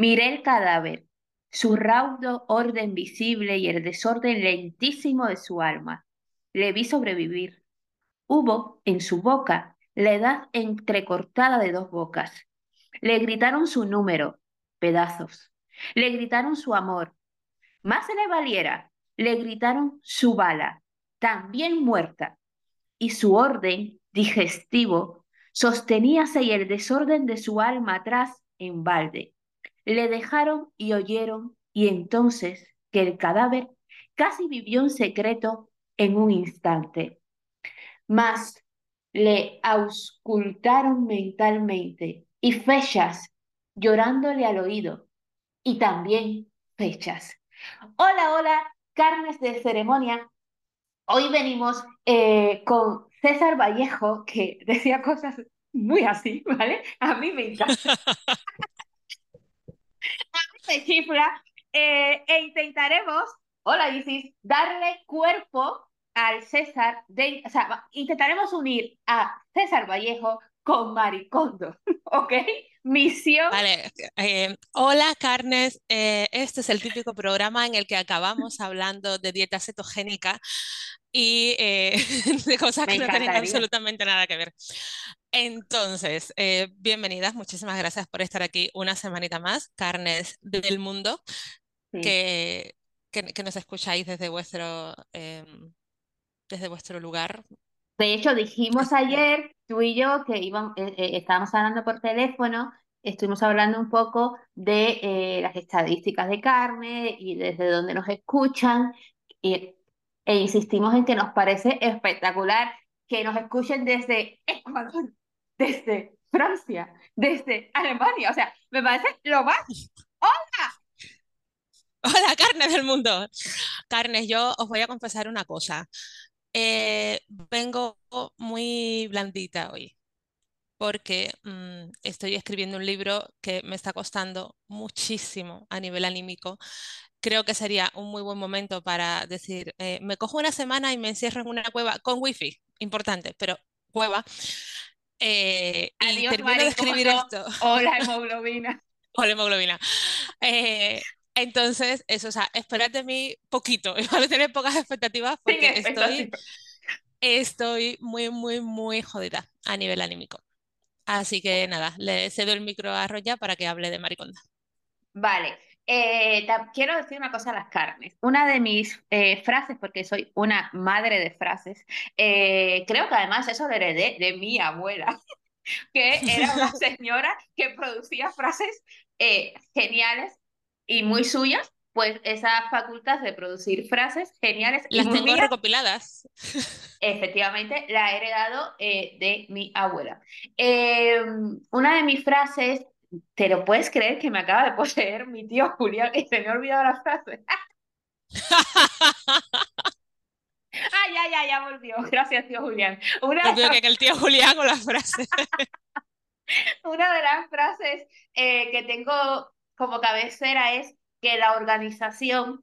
Miré el cadáver, su raudo orden visible y el desorden lentísimo de su alma. Le vi sobrevivir. Hubo en su boca la edad entrecortada de dos bocas. Le gritaron su número, pedazos. Le gritaron su amor. Más se le valiera, le gritaron su bala, también muerta. Y su orden digestivo sosteníase y el desorden de su alma atrás en balde. Le dejaron y oyeron, y entonces que el cadáver casi vivió en secreto en un instante. Mas le auscultaron mentalmente y fechas llorándole al oído y también fechas. Hola, hola, carnes de ceremonia. Hoy venimos eh, con César Vallejo, que decía cosas muy así, ¿vale? A mí me encanta. me chifla. Eh, e intentaremos, hola Isis, darle cuerpo al César, de, o sea, intentaremos unir a César Vallejo con Maricondo, ¿ok? Misión. Vale, eh, hola Carnes, eh, este es el típico programa en el que acabamos hablando de dieta cetogénica y eh, de cosas que no tienen absolutamente nada que ver. Entonces, bienvenidas, muchísimas gracias por estar aquí una semanita más, Carnes del Mundo, que, que, nos escucháis desde vuestro, em, desde vuestro lugar. De hecho, dijimos ayer tú y yo que íbamos, eh, eh, estábamos hablando por teléfono, estuvimos hablando un poco de eh, las estadísticas de carne y desde dónde nos escuchan, y, e insistimos en que nos parece espectacular que nos escuchen desde Ecuador, desde Francia, desde Alemania, o sea, me parece lo más... ¡Hola! Hola, carnes del mundo. Carnes, yo os voy a confesar una cosa. Eh, vengo muy blandita hoy porque mm, estoy escribiendo un libro que me está costando muchísimo a nivel anímico. Creo que sería un muy buen momento para decir, eh, me cojo una semana y me encierro en una cueva con wifi, importante, pero cueva. Eh, y termino de escribir esto. Hola, hemoglobina. Hola, hemoglobina. Eh, entonces, eso, o sea, esperad de mí poquito, a tener pocas expectativas porque estoy, estoy muy, muy, muy jodida a nivel anímico. Así que nada, le cedo el micro a Roya para que hable de Mariconda. Vale, eh, quiero decir una cosa a las carnes. Una de mis eh, frases, porque soy una madre de frases, eh, creo que además eso lo heredé de mi abuela, que era una señora que producía frases geniales y muy suyas, pues esa facultad de producir frases geniales. Las tengo recopiladas. Efectivamente, la he heredado eh, de mi abuela. Em, una de mis frases, ¿te lo puedes creer que me acaba de poseer mi tío Julián y se me ha olvidado la frase? Ah, ya, ya, ya volvió. Gracias, tío Julián. Una que el tío Julián con la frase. Una de las frases eh, que tengo como cabecera es que la organización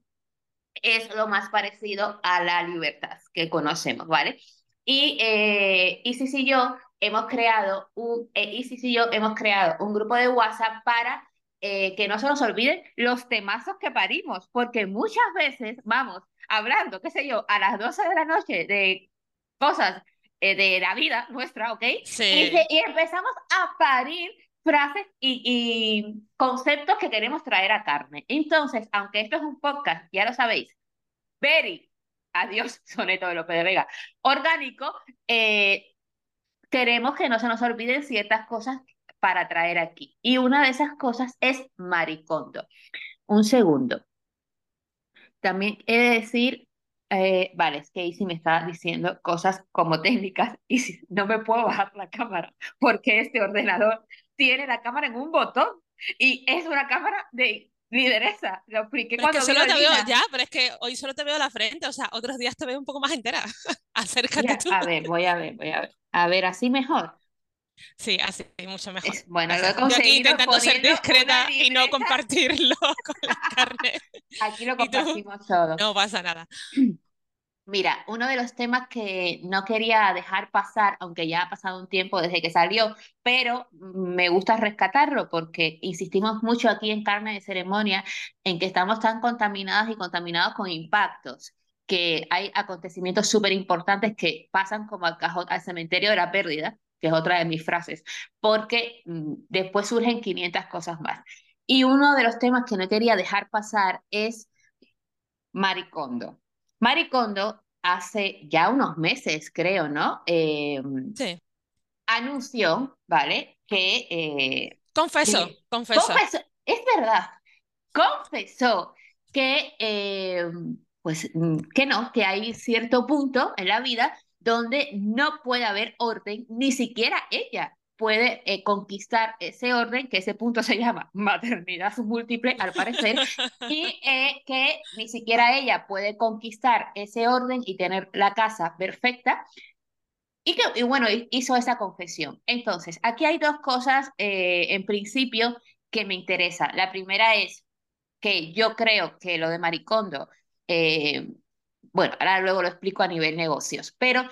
es lo más parecido a la libertad que conocemos, ¿vale? Y eh, Isis y yo hemos creado un, eh, Isis y yo hemos creado un grupo de WhatsApp para eh, que no se nos olviden los temazos que parimos, porque muchas veces vamos hablando, qué sé yo, a las 12 de la noche de cosas eh, de la vida nuestra, ¿ok? Sí. y empezamos a parir frases y, conceptos que queremos traer a carne. Entonces, aunque esto es un podcast, ya lo sabéis, very, adiós, soneto de López de Vega, orgánico, eh, queremos que no se nos olviden ciertas cosas para traer aquí. Y una de esas cosas es maricondo. Un segundo. También he de decir, eh, vale, es que Isi me está diciendo cosas como técnicas y no me puedo bajar la cámara porque este ordenador tiene la cámara en un botón y es una cámara de lideresa. Lo expliqué cuando solo te veo ya, pero es que hoy solo te veo la frente, o sea, otros días te veo un poco más entera. Acércate tú. A ver, voy a ver, voy a ver. A ver, así mejor. Sí, así mucho mejor. bueno, lo he conseguido. aquí intentando ser discreta y no compartirlo con la carne. Aquí lo compartimos todo. No pasa nada. Mira, uno de los temas que no quería dejar pasar, aunque ya ha pasado un tiempo desde que salió, pero me gusta rescatarlo porque insistimos mucho aquí en Carne de Ceremonia en que estamos tan contaminadas y contaminados con impactos, que hay acontecimientos súper importantes que pasan como al cajón, al cementerio de la pérdida, que es otra de mis frases, porque mm, después surgen 500 cosas más. Y uno de los temas que no quería dejar pasar es Maricondo. Maricondo hace ya unos meses, creo, ¿no? Eh, Sí. anunció, ¿vale? Que, eh, que- confeso. confesó, es verdad, confesó que, eh, pues, que no, que hay cierto punto en la vida donde no puede haber orden, ni siquiera ella puede eh, conquistar ese orden, que ese punto se llama maternidad múltiple, al parecer, y eh, que ni siquiera ella puede conquistar ese orden y tener la casa perfecta. Y que, y bueno, hi- hizo esa confesión. Entonces, aquí hay dos cosas, eh, en principio, que me interesan. La primera es que yo creo que lo de Maricondo, bueno, ahora luego lo explico a nivel negocios, pero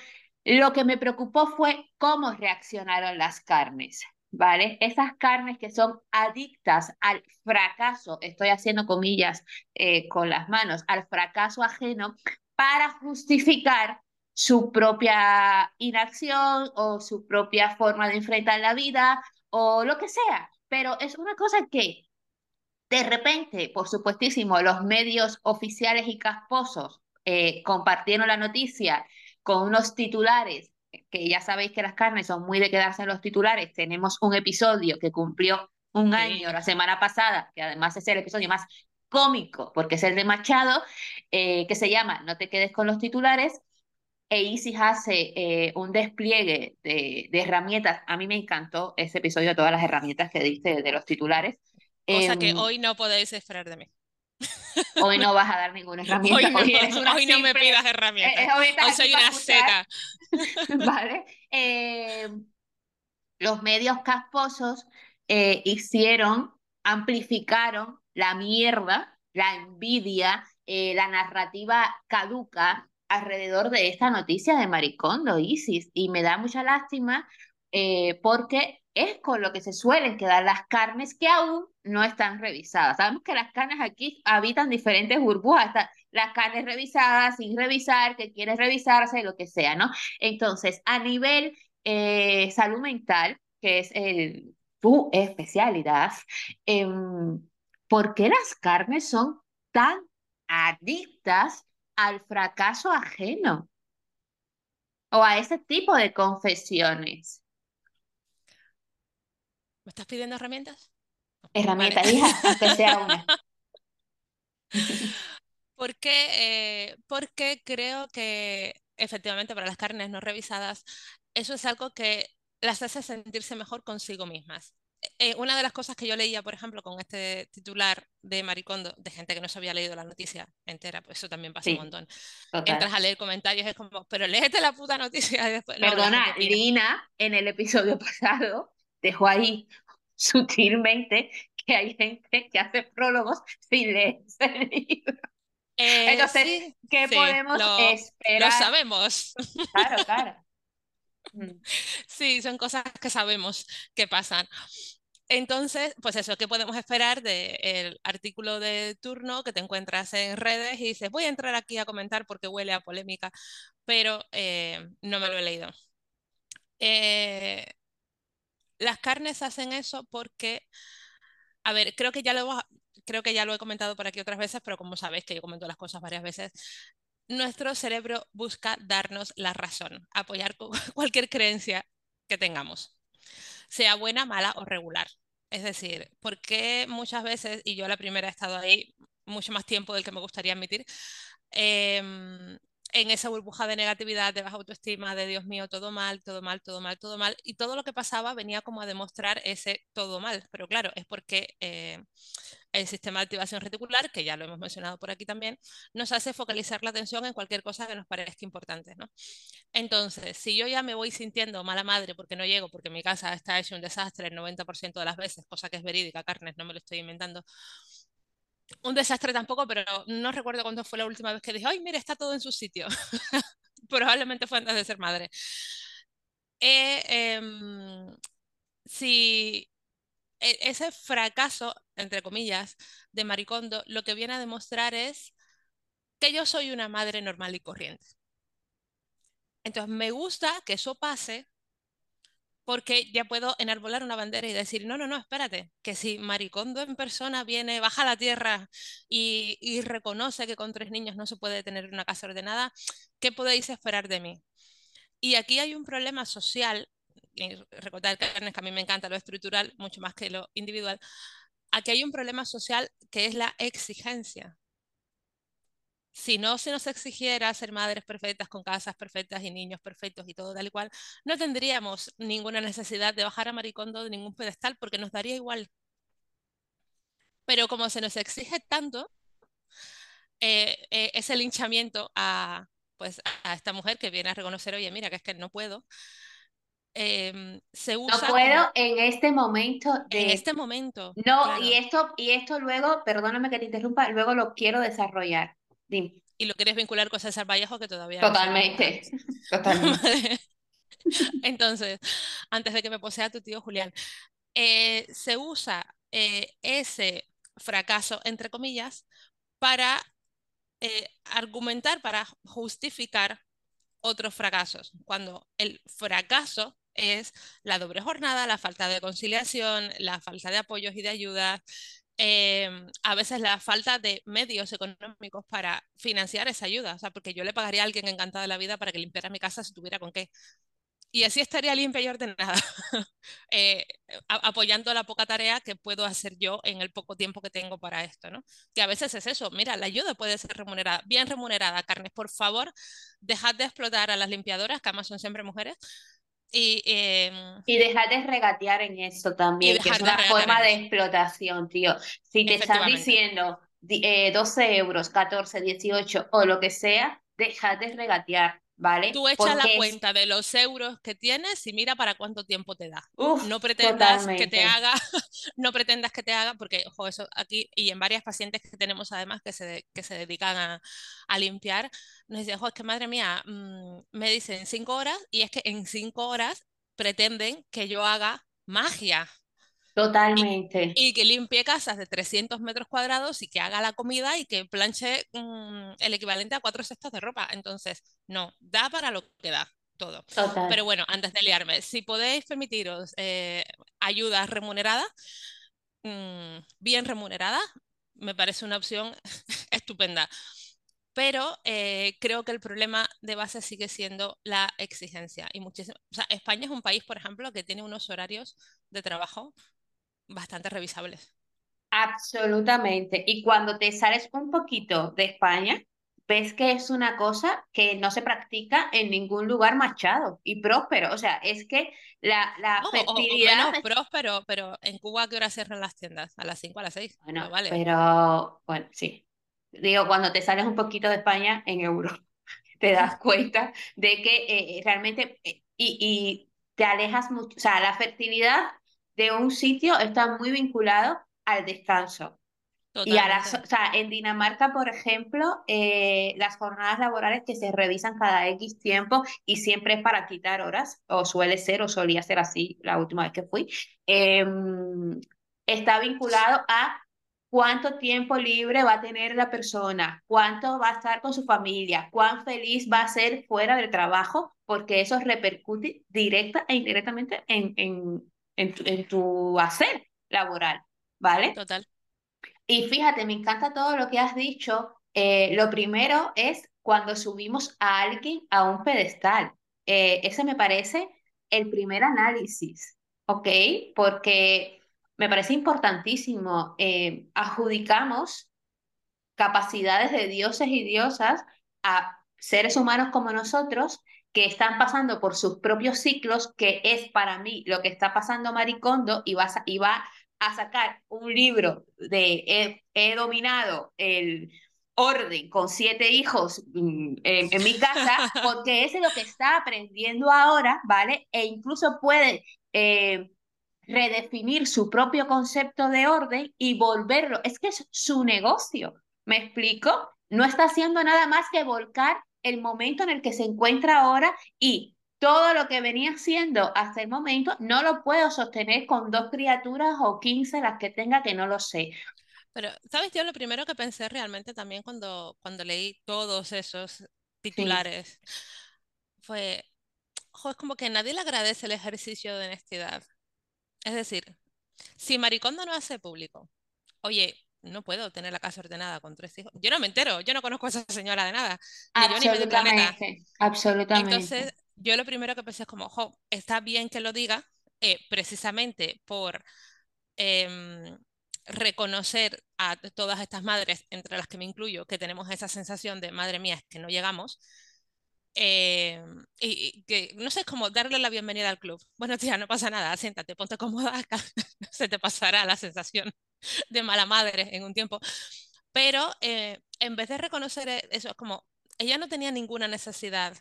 lo que me preocupó fue cómo reaccionaron las carnes, ¿vale? Esas carnes que son adictas al fracaso, estoy haciendo comillas eh, con las manos, al fracaso ajeno para justificar su propia inacción o su propia forma de enfrentar la vida o lo que sea. Pero es una cosa que de repente, por supuestísimo, los medios oficiales y casposos eh, compartieron la noticia con unos titulares, que ya sabéis que las carnes son muy de quedarse en los titulares. Tenemos un episodio que cumplió un Sí. año la semana pasada, que además es el episodio más cómico, porque es el de Machado, eh, que se llama No te quedes con los titulares. E Isis hace eh, un despliegue de, de herramientas. A mí me encantó ese episodio de todas las herramientas que diste de los titulares. Cosa que Em, hoy no podéis esperar de mí. Hoy no vas a dar ninguna herramienta. Hoy no, Hoy eres una hoy no me pidas eh, herramientas. eh, hoy estás Hoy soy una seta. ¿vale? Eh, los medios casposos eh, hicieron, amplificaron la mierda, la envidia, eh, la narrativa caduca alrededor de esta noticia de Maricondo, Isis, y me da mucha lástima eh, porque es con lo que se suelen quedar las carnes que aún no están revisadas. Sabemos que las carnes aquí habitan diferentes burbujas, están las carnes revisadas, sin revisar, que quieren revisarse, lo que sea, ¿no? Entonces, a nivel eh, salud mental, que es el, tu especialidad, em, ¿por qué las carnes son tan adictas al fracaso ajeno o a ese tipo de confesiones? ¿Me estás pidiendo herramientas? Herramienta, Vale. hija, aunque sea una. Porque, eh, porque creo que efectivamente para las carnes no revisadas, eso es algo que las hace sentirse mejor consigo mismas. Eh, una de las cosas que yo leía, por ejemplo, con este titular de Maricondo, de gente que no se había leído la noticia entera, pues eso también pasa un Sí, montón. total. Entras a leer comentarios, es como, pero léete la puta noticia y después. No, Perdona, opina. Lina en el episodio pasado dejó ahí sutilmente que hay gente que hace prólogos sin leerse el libro. Eh, Entonces, sí, ¿qué sí, podemos lo, lo esperar? sabemos. Claro, claro. Mm. Sí, son cosas que sabemos que pasan. Entonces, pues eso, ¿qué podemos esperar del artículo de turno que te encuentras en redes y dices, voy a entrar aquí a comentar porque huele a polémica, pero eh, no me lo he leído. Eh, las carnes hacen eso porque, a ver, creo que ya lo, creo que ya lo he comentado por aquí otras veces, pero como sabéis que yo comento las cosas varias veces, nuestro cerebro busca darnos la razón, apoyar cu- cualquier creencia que tengamos, sea buena, mala o regular. Es decir, porque muchas veces, y yo la primera he estado ahí mucho más tiempo del que me gustaría admitir, em, en esa burbuja de negatividad, de baja autoestima, de Dios mío, todo mal, todo mal, todo mal, todo mal, y todo lo que pasaba venía como a demostrar ese todo mal, pero claro, es porque eh, el sistema de activación reticular, que ya lo hemos mencionado por aquí también, nos hace focalizar la atención en cualquier cosa que nos parezca importante, ¿no? Entonces, si yo ya me voy sintiendo mala madre porque no llego, porque mi casa está hecho un desastre el 90% de las veces, cosa que es verídica, carnes, no me lo estoy inventando, un desastre tampoco, pero no recuerdo cuándo fue la última vez que dije, ay, mira, está todo en su sitio. Probablemente fue antes de ser madre. Eh, em, si e, ese fracaso, entre comillas, de Maricondo, lo que viene a demostrar es que yo soy una madre normal y corriente. Entonces, me gusta que eso pase porque ya puedo enarbolar una bandera y decir, no, no, no, espérate, que si Maricondo en persona viene, baja la tierra y, reconoce que con tres niños no se puede tener una casa ordenada, ¿qué podéis esperar de mí? Y aquí hay un problema social, y recordar que a mí me encanta lo estructural mucho más que lo individual, aquí hay un problema social que es la exigencia si no se nos exigiera ser madres perfectas con casas perfectas y niños perfectos y todo tal y cual, no tendríamos ninguna necesidad de bajar a Maricondo de ningún pedestal porque nos daría igual. Pero como se nos exige tanto, eh, eh, ese linchamiento a, pues, a esta mujer que viene a reconocer, oye, mira, que es que no puedo, em, se usa. No puedo en este momento de. En este momento. No, y, esto, y esto luego, perdóname que te interrumpa, luego lo quiero desarrollar. Y lo quieres vincular con César Vallejo, que todavía. Totalmente. Totalmente. Entonces, antes de que me posea tu tío Julián, eh, se usa eh, ese fracaso, entre comillas, para eh, argumentar, para justificar otros fracasos, cuando el fracaso es la doble jornada, la falta de conciliación, la falta de apoyos y de ayuda, Em, a veces la falta de medios económicos para financiar esa ayuda, o sea, porque yo le pagaría a alguien encantado de la vida para que limpiara mi casa si tuviera con qué. Y así estaría limpia y ordenada, eh, apoyando la poca tarea que puedo hacer yo en el poco tiempo que tengo para esto, ¿no? Que a veces es eso, mira, la ayuda puede ser remunerada, bien remunerada, Carnes, por favor, dejad de explotar a las limpiadoras, que además son siempre mujeres, y, eh, y dejar de regatear en eso también, que es una forma de explotación, tío. Si te están diciendo eh, 12 euros, 14, 18 o lo que sea, deja de regatear. ¿Vale? Tú echa la cuenta de los euros que tienes y mira para cuánto tiempo te da. no pretendas que te haga, no pretendas que te haga, porque, ojo, eso aquí y en varias pacientes que tenemos además que se, que se dedican a, a limpiar, nos dicen, ojo, es que madre mía, mm, me dicen cinco horas y es que en cinco horas pretenden que yo haga magia. Totalmente. Y, que limpie casas de 300 metros cuadrados y que haga la comida y que planche mm, el equivalente a cuatro cestos de ropa. Entonces, no, da para lo que da todo. Pero bueno, antes de liarme, si podéis permitiros eh, ayuda remunerada, mm, bien remunerada, me parece una opción estupenda. Pero eh, creo que el problema de base sigue siendo la exigencia. Y muchísimo, o sea, España es un país, por ejemplo, que tiene unos horarios de trabajo bastante revisables. Absolutamente. Y cuando te sales un poquito de España, ves que es una cosa que no se practica en ningún lugar machado y próspero. O sea, es que la, la fertilidad... O, próspero, pero en Cuba ¿a qué hora cierran las tiendas? A las 5, a las 6. Bueno, vale. pero bueno, sí. Digo, cuando te sales un poquito de España en Europa, te das cuenta de que eh, realmente... Eh, y, y te alejas mucho, o sea, la fertilidad de un sitio está muy vinculado al descanso. Y a las, o sea, en Dinamarca, por ejemplo, eh, las jornadas laborales que se revisan cada X tiempo y siempre es para quitar horas, o suele ser, o solía ser así la última vez que fui, em, está vinculado a cuánto tiempo libre va a tener la persona, cuánto va a estar con su familia, cuán feliz va a ser fuera del trabajo, porque eso repercute directa e indirectamente en, en, en tu, hacer laboral, ¿vale? Total. Y fíjate, me encanta todo lo que has dicho. Eh, lo primero es cuando subimos a alguien a un pedestal. Eh, ese me parece el primer análisis, ¿ok? Porque me parece importantísimo. Eh, adjudicamos capacidades de dioses y diosas a seres humanos como nosotros que están pasando por sus propios ciclos, que es para mí lo que está pasando Maricondo, y va, y va a sacar un libro de he, dominado el orden con siete hijos mm, en, mi casa, porque es lo que está aprendiendo ahora, ¿vale? E incluso puede eh, redefinir su propio concepto de orden y volverlo. Es que es su negocio. ¿Me explico? No está haciendo nada más que volcar el momento en el que se encuentra ahora y todo lo que venía haciendo hasta el momento no lo puedo sostener con dos criaturas o quince las que tenga que no lo sé. Pero, ¿sabes? Yo lo primero que pensé realmente también cuando, cuando leí todos esos titulares fue, es como que nadie le agradece el ejercicio de honestidad. Es decir, si Maricondo no hace público, oye, no puedo tener la casa ordenada con tres hijos. Yo no me entero, yo no conozco a esa señora de nada. Ni yo ni medio planeta. Absolutamente. Entonces, yo lo primero que pensé es como, jo, está bien que lo diga, eh, precisamente por em, reconocer a todas estas madres, entre las que me incluyo, que tenemos esa sensación de, madre mía, es que no llegamos. Eh, y, que no sé, es como darle la bienvenida al club. Bueno, tía, no pasa nada, siéntate, ponte cómoda, se te pasará la sensación de mala madre en un tiempo. Pero eh, en vez de reconocer e, eso, es como, ella no tenía ninguna necesidad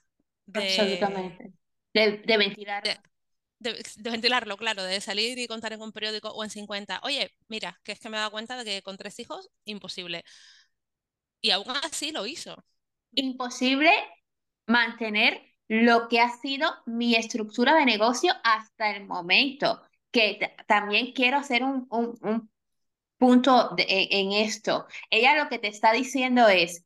de... Absolutamente. De, de ventilar. De, ventilarlo, claro, de salir y contar en un periódico o en 50, oye, mira, que es que me he dado cuenta de que con tres hijos, imposible. Y aún así lo hizo. Imposible mantener lo que ha sido mi estructura de negocio hasta el momento. Que también quiero hacer un, un, punto en esto. Ella lo que te está diciendo es,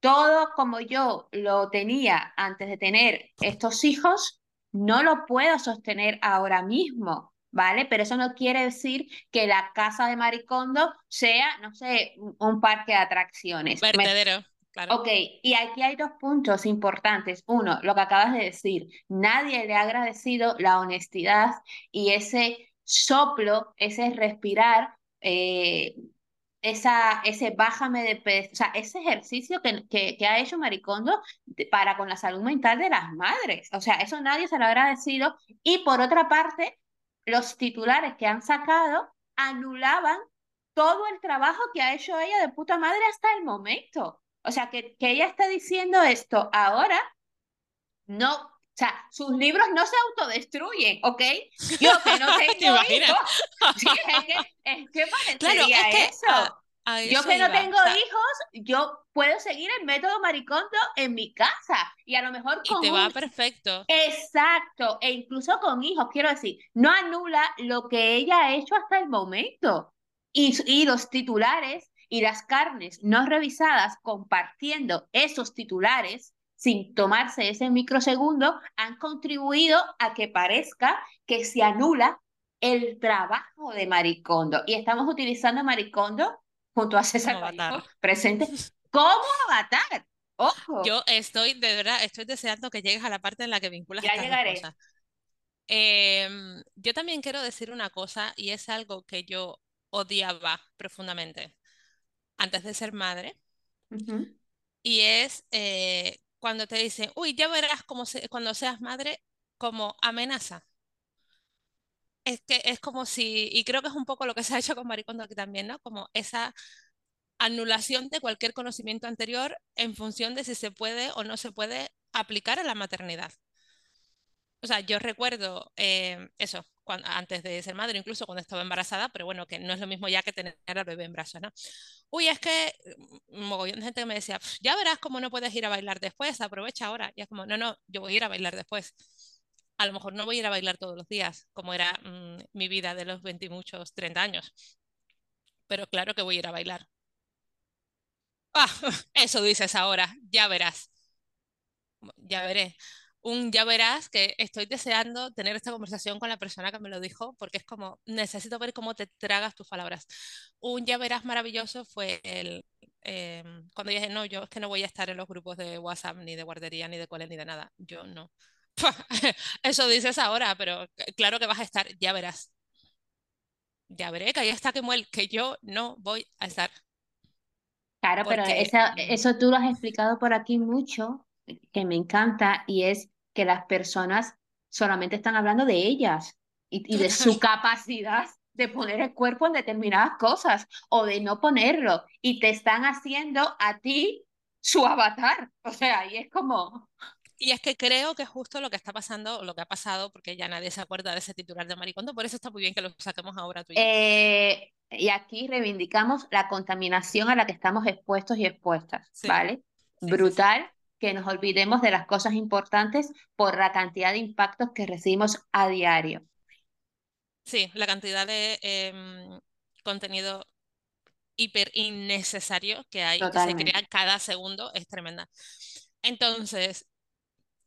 todo como yo lo tenía antes de tener estos hijos, no lo puedo sostener ahora mismo, ¿vale? Pero eso no quiere decir que la casa de Maricondo sea, no sé, un parque de atracciones. Verdadero. Ok, y aquí hay dos puntos importantes. Uno, lo que acabas de decir, nadie le ha agradecido la honestidad y ese soplo, ese respirar, eh, esa, ese bájame de peso, o sea, ese ejercicio que, que, que, ha hecho Maricondo para con la salud mental de las madres. O sea, eso nadie se lo ha agradecido. Y por otra parte, los titulares que han sacado anulaban todo el trabajo que ha hecho ella de puta madre hasta el momento. O sea, que, que ella está diciendo esto ahora, no, o sea, sus libros no se autodestruyen, ¿ok? Yo que no tengo hijos, sí, es que, es que parecería eso. yo que no tengo hijos, yo puedo seguir el método maricondo en mi casa y a lo mejor con y te va perfecto. Exacto, e incluso con hijos, quiero decir, no anula lo que ella ha hecho hasta el momento. Y, y los titulares y las carnes no revisadas compartiendo esos titulares sin tomarse ese microsegundo han contribuido a que parezca que se anula el trabajo de Maricondo. Y estamos utilizando a Maricondo junto a César presente como avatar. Ojo. Yo estoy, de verdad, estoy deseando que llegues a la parte en la que vinculas ya llegaré. Em, yo también quiero decir una cosa y es algo que yo odiaba profundamente antes de ser madre. Y es eh, cuando te dicen, uy, ya verás como cuando seas madre como amenaza. Es que es como si, y creo que es un poco lo que se ha hecho con Maricondo aquí también, ¿no? Como esa anulación de cualquier conocimiento anterior en función de si se puede o no se puede aplicar a la maternidad. O sea, yo recuerdo eh, eso, antes de ser madre, incluso cuando estaba embarazada, pero bueno, que no es lo mismo ya que tener al bebé en brazos, ¿no? Uy, es que un mm, mogollón de gente que me decía, ya verás cómo no puedes ir a bailar después, aprovecha ahora. Y es como, no, no, yo voy a ir a bailar después. A lo mejor no voy a ir a bailar todos los días, como era mm, mi vida de los 20 y muchos, 30 años. Pero claro que voy a ir a bailar. Ah, eso dices ahora, ya verás. Ya veré un ya verás que estoy deseando tener esta conversación con la persona que me lo dijo, porque es como, necesito ver cómo te tragas tus palabras. Un ya verás maravilloso fue el, em, cuando dije, no, yo es que no voy a estar en los grupos de WhatsApp, ni de guardería, ni de cole, ni de nada. Yo no. Eso dices ahora, pero claro que vas a estar, ya verás. Ya veré que ahí está que muel, que yo no voy a estar. Claro, pero esa, eso tú lo has explicado por aquí mucho, que me encanta, y es que las personas solamente están hablando de ellas y, de su capacidad de poner el cuerpo en determinadas cosas o de no ponerlo y te están haciendo a ti su avatar. O sea, y es como... Y es que creo que es justo lo que está pasando, lo que ha pasado, porque ya nadie se acuerda de ese titular de Maricondo, por eso está muy bien que lo saquemos ahora tú y yo. Eh, y aquí reivindicamos la contaminación a la que estamos expuestos y expuestas, Sí, ¿vale? sí, sí, sí. Que nos olvidemos de las cosas importantes por la cantidad de impactos que recibimos a diario. Sí, la cantidad de em, contenido hiper innecesario que hay, que se crea cada segundo, es tremenda. Entonces,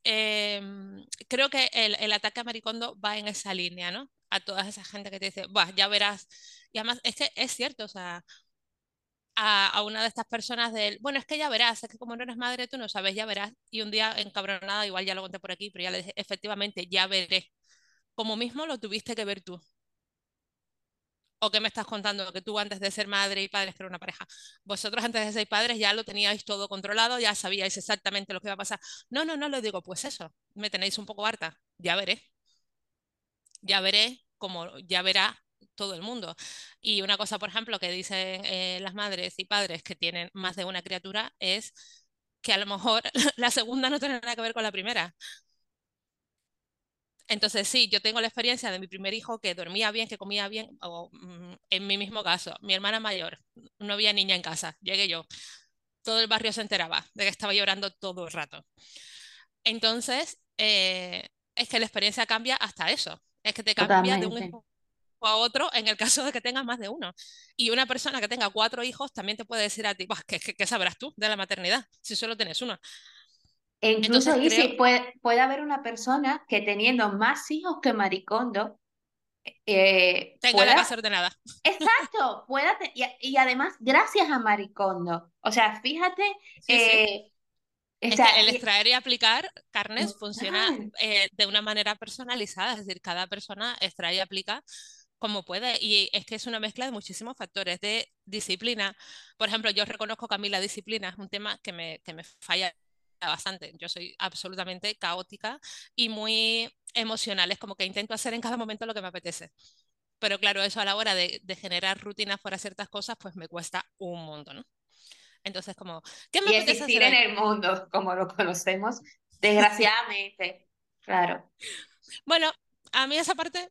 em, creo que el, el ataque a Maricondo va en esa línea, ¿no? A toda esa gente que te dice, Buah, ya verás. Y además, es que es cierto, o sea, a, una de estas personas del, bueno, es que ya verás, es que como no eres madre, tú no sabes, ya verás. Y un día encabronada, igual ya lo conté por aquí, pero ya le dije, efectivamente, ya veré. Como mismo lo tuviste que ver tú. ¿O qué me estás contando? Que tú antes de ser madre y padres, que era una pareja, vosotros antes de ser padres ya lo teníais todo controlado, ya sabíais exactamente lo que iba a pasar. No, no, no lo digo, pues eso, me tenéis un poco harta, ya veré, ya veré como ya verá todo el mundo. Y una cosa, por ejemplo, que dicen eh, las madres y padres que tienen más de una criatura es que a lo mejor la segunda no tiene nada que ver con la primera. Entonces, sí, yo tengo la experiencia de mi primer hijo que dormía bien, que comía bien, o mm, en mi mismo caso, mi hermana mayor, no había niña en casa, llegué yo, todo el barrio se enteraba de que estaba llorando todo el rato. Entonces, eh, es que la experiencia cambia hasta eso, es que te cambia de un. Hijo a otro en el caso de que tengas más de uno. Y una persona que tenga cuatro hijos también te puede decir a ti, "Buah, ¿qué, qué- qué sabrás tú de la maternidad si solo tienes uno? E incluso Entonces, creo, puede, puede haber una persona que teniendo más hijos que Maricondo, eh, tenga la casa pueda, ordenada. exacto, pueda, te- y, y además gracias a Maricondo. O sea, fíjate, Sí, sí. eh, o sea, el extraer y aplicar carnes funciona eh, de una manera personalizada, es decir, cada persona extrae y aplica como puede. Y es que es una mezcla de muchísimos factores de disciplina. Por ejemplo, yo reconozco que a mí la disciplina es un tema que me, que me falla bastante. Yo soy absolutamente caótica y muy emocional. Es como que intento hacer en cada momento lo que me apetece. Pero claro, eso a la hora de, de generar rutinas para ciertas cosas, pues me cuesta un montón, ¿no? Entonces, como, ¿qué me Y apetece existir hacer en el mundo como lo conocemos, desgraciadamente, claro. Bueno, a mí esa parte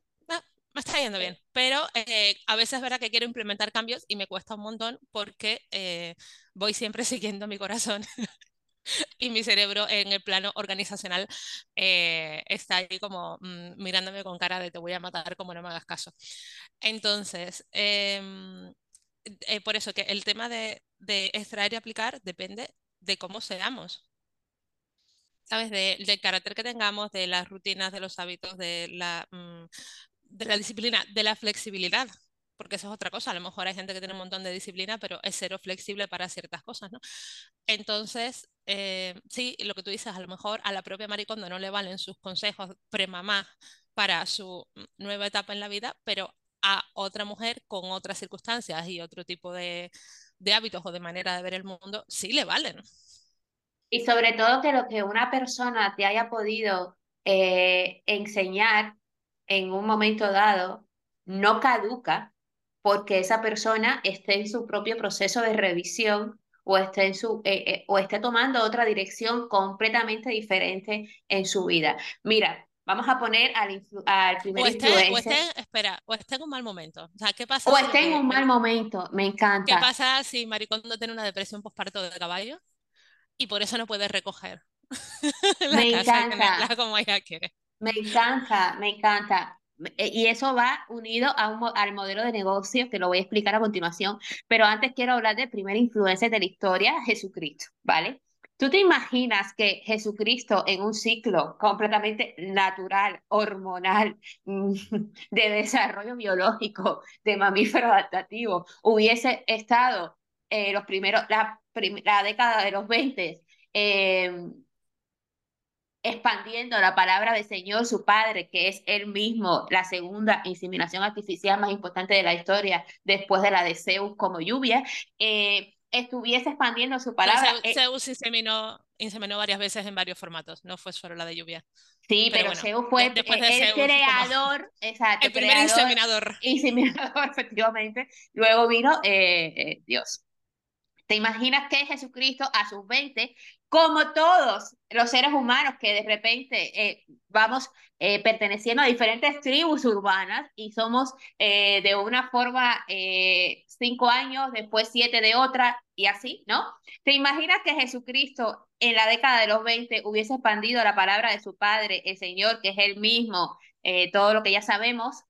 me está yendo bien, pero eh, a veces es verdad que quiero implementar cambios y me cuesta un montón porque eh, voy siempre siguiendo mi corazón y mi cerebro en el plano organizacional eh, está ahí como mm, mirándome con cara de te voy a matar como no me hagas caso. Entonces, em, por eso que el tema de, de extraer y aplicar depende de cómo seamos. ¿sabes? De- del carácter que tengamos, de las rutinas, de los hábitos, de la, mm, de la disciplina, de la flexibilidad, porque eso es otra cosa. A lo mejor hay gente que tiene un montón de disciplina, pero es cero flexible para ciertas cosas, ¿no? Entonces, eh, sí, lo que tú dices, a lo mejor a la propia Maricondo no le valen sus consejos premamá para su nueva etapa en la vida, pero a otra mujer con otras circunstancias y otro tipo de, de hábitos o de manera de ver el mundo, sí le valen. Y sobre todo que lo que una persona te haya podido eh, enseñar en un momento dado no caduca porque esa persona esté en su propio proceso de revisión o esté, en su, eh, eh, o esté tomando otra dirección completamente diferente en su vida. Mira, vamos a poner al, al primer O esté, o esté, influencer espera, o esté en un mal momento. O sea, ¿qué o pasa si lo esté en que un mal me- momento. Me qué encanta, pasa si Maricondo tiene una depresión postparto de caballo y por eso no puede recoger la me casa y tenerla encanta. como ella quiere? Me encanta, me encanta. E- Y eso va unido a un al modelo de negocio que lo voy a explicar a continuación. Pero antes quiero hablar del primer influencer de la historia, Jesucristo, ¿vale? ¿Tú te imaginas que Jesucristo en un ciclo completamente natural, hormonal, de desarrollo biológico, de mamífero adaptativo, hubiese estado eh, los primeros, la, prim- década de los 20 expandiendo la palabra del Señor, su Padre, que es Él mismo, la segunda inseminación artificial más importante de la historia, después de la de Zeus como lluvia, eh, estuviese expandiendo su Bueno, palabra. Zeus, Eh, Zeus inseminó, inseminó varias veces en varios formatos, no fue solo la de lluvia. sí, Pero pero bueno, Zeus fue de el Zeus, creador, exacto, el primer creador, inseminador. inseminador, efectivamente. Luego vino eh, eh, Dios. ¿Te imaginas que Jesucristo a sus 20, como todos los seres humanos que de repente eh, vamos eh, perteneciendo a diferentes tribus urbanas y somos eh, de una forma cinco años, después siete de otra y así, ¿no? ¿Te imaginas que Jesucristo en la década de los 20 hubiese expandido la palabra de su Padre, el Señor, que es Él mismo, todo lo que ya sabemos?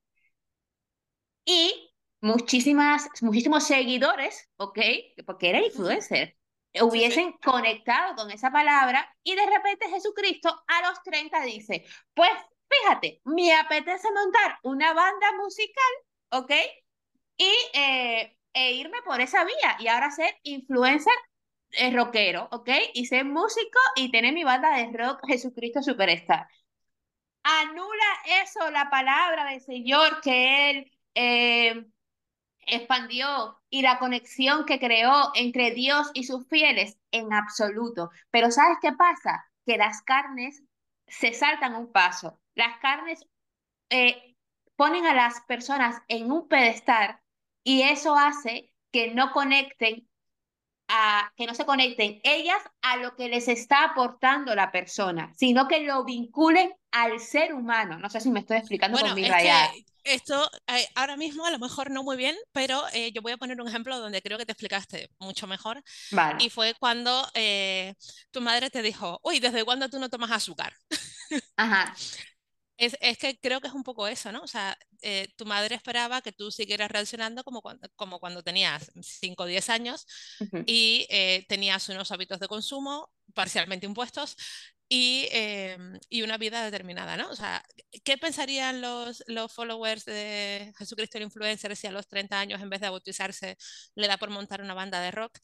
Y muchísimas, muchísimos seguidores, ¿ok? Porque era influencer, hubiesen conectado con esa palabra y de repente Jesucristo a los 30 dice, pues fíjate, me apetece montar una banda musical, ¿ok? Y eh, e irme por esa vía y ahora ser influencer eh, rockero, ¿ok? Y ser músico y tener mi banda de rock Jesucristo Superstar. Anula eso la palabra del Señor que él eh, expandió y la conexión que creó entre Dios y sus fieles en absoluto. Pero ¿sabes qué pasa? Que las carnes se saltan un paso. Las carnes eh, ponen a las personas en un pedestal y eso hace que no conecten a, que no se conecten ellas a lo que les está aportando la persona, sino que lo vinculen al ser humano. No sé si me estoy explicando con mi rayada esto eh, ahora mismo a lo mejor no muy bien, pero eh, yo voy a poner un ejemplo donde creo que te explicaste mucho mejor. Y fue cuando eh, tu madre te dijo, uy, ¿desde cuándo tú no tomas azúcar? Ajá. Es, es, que creo que es un poco eso, ¿no? O sea, tu madre esperaba que tú siguieras reaccionando como cuando, como cuando tenías 5 o 10 años y tenías unos hábitos de consumo parcialmente impuestos y, em, y, una vida determinada, ¿no? O sea, ¿qué pensarían los, los followers de Jesucristo el Influencer si a los 30 años en vez de bautizarse le da por montar una banda de rock?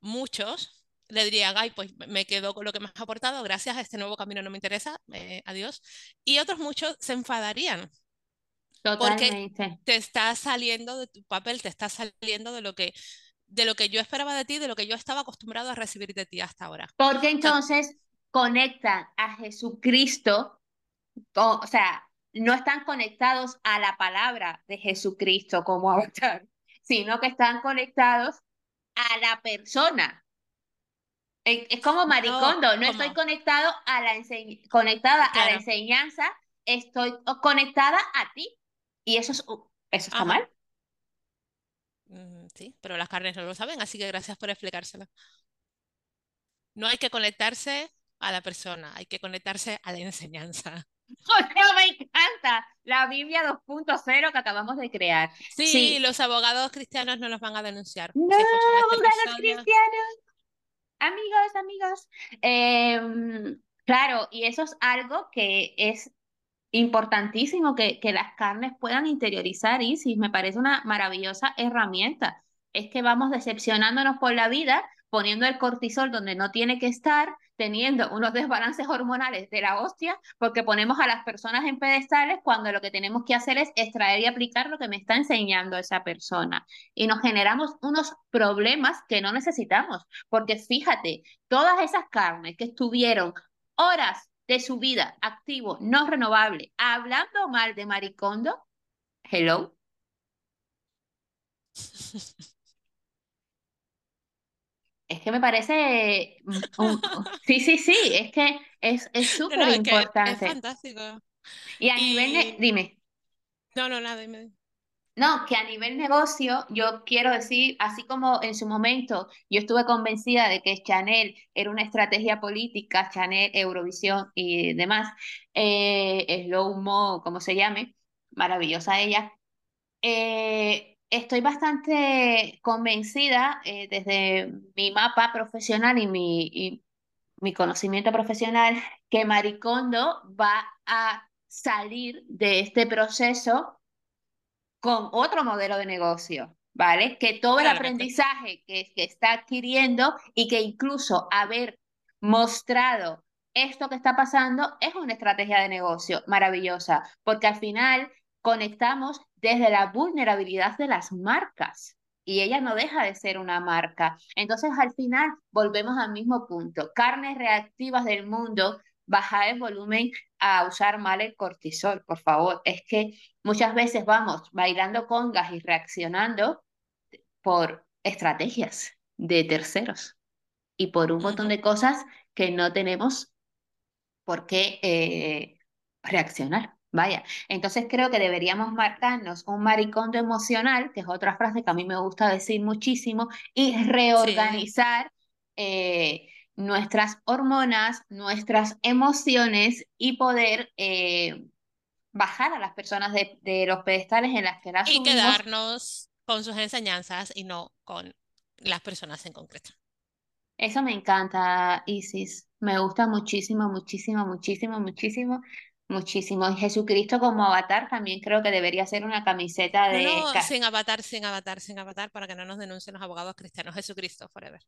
Muchos le dirían, ay, pues me quedo con lo que me has aportado, gracias, a este nuevo camino no me interesa, eh, adiós. Y otros muchos se enfadarían. Porque te estás saliendo de tu papel, te estás saliendo de lo que de lo que yo esperaba de ti, de lo que yo estaba acostumbrado a recibir de ti hasta ahora. Porque entonces conectan a Jesucristo, o, sea, no están conectados a la palabra de Jesucristo como avatar, sino que están conectados a la persona. Es, como maricondo, no, estoy conectado a la conectada a la enseñanza, estoy conectada a ti. Y eso, es, eso está mal. Sí, pero las carnes no lo saben, así que gracias por explicárselo. No hay que conectarse a la persona, hay que conectarse a la enseñanza. me encanta la Biblia 2.0 que acabamos de crear. Sí, los abogados cristianos no los van a denunciar. No, este abogados cristianos. Amigos, amigos. Em, claro, y eso es algo que es importantísimo que, que las carnes puedan interiorizar, y sí, me parece una maravillosa herramienta. Es que vamos decepcionándonos por la vida poniendo el cortisol donde no tiene que estar, teniendo unos desbalances hormonales de la hostia, porque ponemos a las personas en pedestales cuando lo que tenemos que hacer es extraer y aplicar lo que me está enseñando esa persona. Y nos generamos unos problemas que no necesitamos, porque fíjate, todas esas carnes que estuvieron horas de su vida activo, no renovable, hablando mal de Maricondo, hello. Es que me parece. Sí, sí, sí, es que es súper importante. Es, fantástico. Y a nivel. Dime. No, no, nada, dime. No, que a nivel negocio, yo quiero decir, así como en su momento yo estuve convencida de que Chanel era una estrategia política, Chanel, Eurovisión y demás, eh, Slow Mo, como se llame, maravillosa ella. Eh, estoy bastante convencida eh, desde mi mapa profesional y mi, mi conocimiento profesional que Maricondo va a salir de este proceso con otro modelo de negocio, ¿vale? Que todo el aprendizaje que, que está adquiriendo y que incluso haber mostrado esto que está pasando es una estrategia de negocio maravillosa, porque al final conectamos desde la vulnerabilidad de las marcas y ella no deja de ser una marca. Entonces, al final, volvemos al mismo punto. Carnes reactivas del mundo, bajar el volumen a usar mal el cortisol, por favor. Es que muchas veces vamos bailando congas y reaccionando por estrategias. de terceros y por un montón de cosas que no tenemos por qué eh, reaccionar. Vaya, entonces creo que deberíamos marcarnos un maricondo emocional, que es otra frase que a mí me gusta decir muchísimo, y reorganizar eh, nuestras hormonas, nuestras emociones y poder eh, bajar a las personas de, los pedestales en las que las Y quedarnos con sus enseñanzas y no con las personas en concreto. Eso me encanta, Isis. Me gusta muchísimo, muchísimo, muchísimo, muchísimo, muchísimo. Y Jesucristo como avatar también creo que debería ser una camiseta de... No, no, sin avatar, sin avatar, sin avatar, para que no nos denuncien los abogados cristianos. Jesucristo, forever.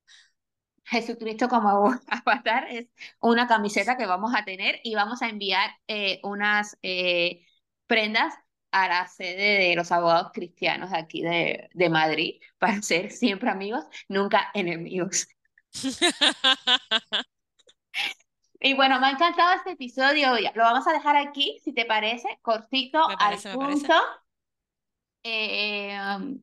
Jesucristo como avatar es una camiseta que vamos a tener y vamos a enviar eh, unas eh, prendas a la sede de los abogados cristianos aquí de, de Madrid para ser siempre amigos, nunca enemigos. Y bueno, me ha encantado este episodio. Lo vamos a dejar aquí, si te parece, cortito, al punto. Eh, um,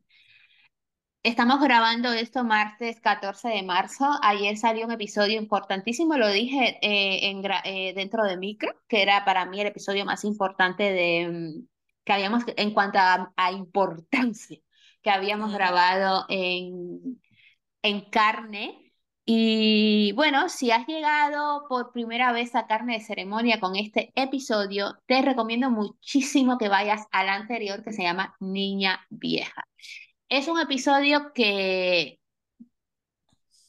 estamos grabando esto martes 14 de marzo. Ayer salió un episodio importantísimo, lo dije eh, en, eh, dentro de micro, que era para mí el episodio más importante de, mm, que habíamos, en cuanto a, importancia, que habíamos grabado en, en carne. Y bueno, si has llegado por primera vez a Carne de Ceremonia con este episodio, te recomiendo muchísimo que vayas al anterior que se llama Niña Vieja. Es un episodio que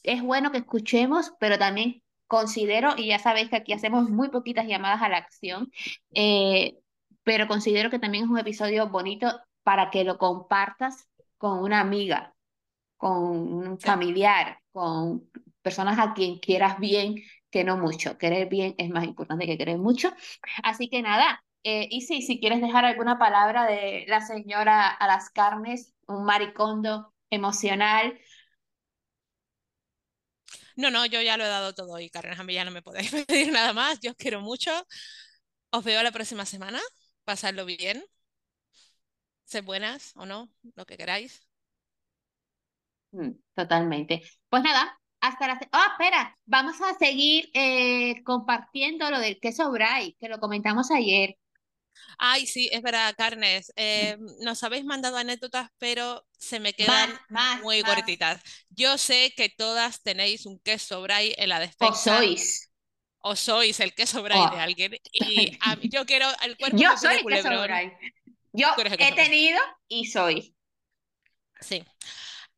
es bueno que escuchemos, pero también considero, y ya sabéis que aquí hacemos muy poquitas llamadas a la acción, eh, pero considero que también es un episodio bonito para que lo compartas con una amiga, con un familiar, con personas a quien quieras bien, que no mucho. Querer bien es más importante que querer mucho. Así que nada, eh, y sí, si quieres dejar alguna palabra de la señora a las carnes, un maricondo emocional. No, no, yo ya lo he dado todo y carnes, a mí ya no me podéis pedir nada más. Yo os quiero mucho. Os veo la próxima semana. Pasadlo bien. Sed buenas o no, lo que queráis. Mm, totalmente. Pues nada, hasta la... Oh, espera, vamos a seguir eh, compartiendo lo del queso bray, que lo comentamos ayer. Ay, sí, es verdad, Carnes. Eh, nos habéis mandado anécdotas, pero se me quedan muy cortitas. Yo sé que todas tenéis un queso bray en la despensa. O sois. O sois el queso bray de oh. alguien. Y yo quiero el cuerpo Yo soy el queso bray. Yo he tenido y soy. Sí.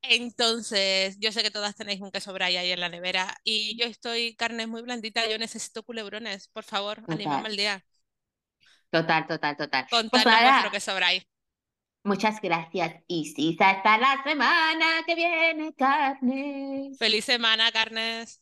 Entonces, yo sé que todas tenéis un queso bray ahí en la nevera y yo estoy carne muy blandita, yo necesito culebrones, por favor, anímame el día. Total, total, total. Pues vuestro queso bray. Muchas gracias, Isis. Hasta la semana que viene, Carnes. Feliz semana, Carnes.